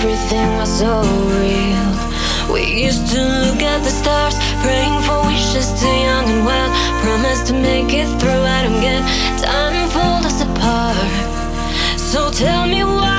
everything was so real. We used to look at the stars, praying for wishes too young and wild. Promise to make it through, I don't get time fold us apart. So tell me why.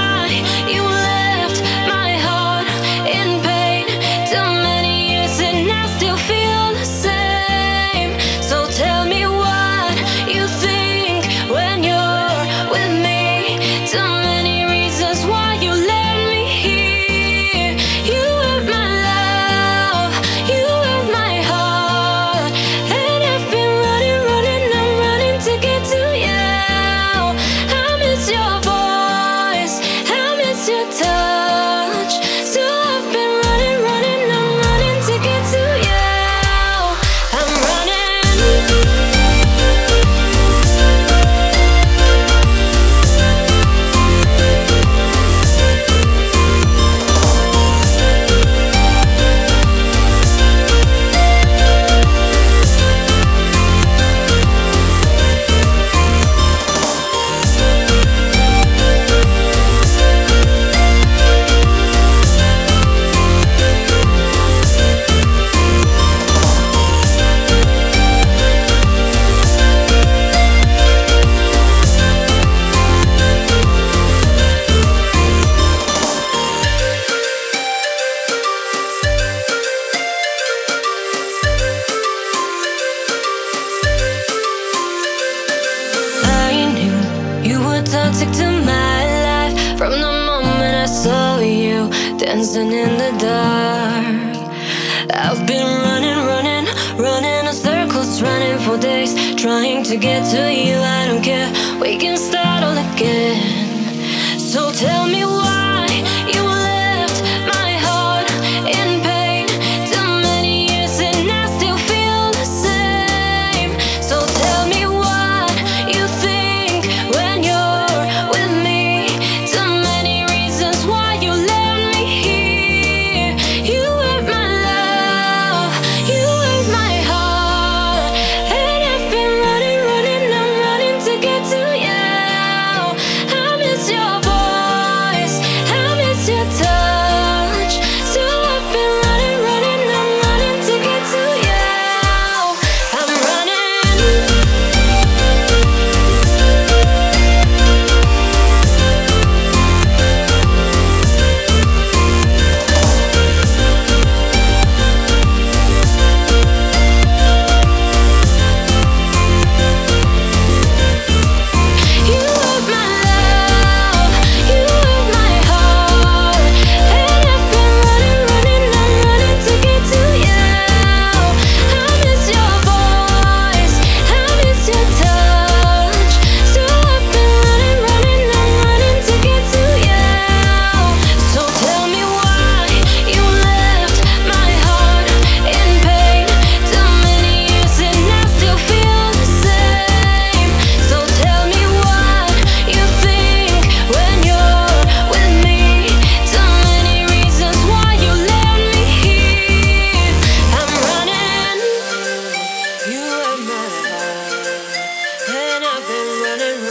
music to my life from the moment I saw you dancing in the dark. I've been running, running, running in circles, running for days, trying to get to you. I don't care, we can start all again. So tell me why. better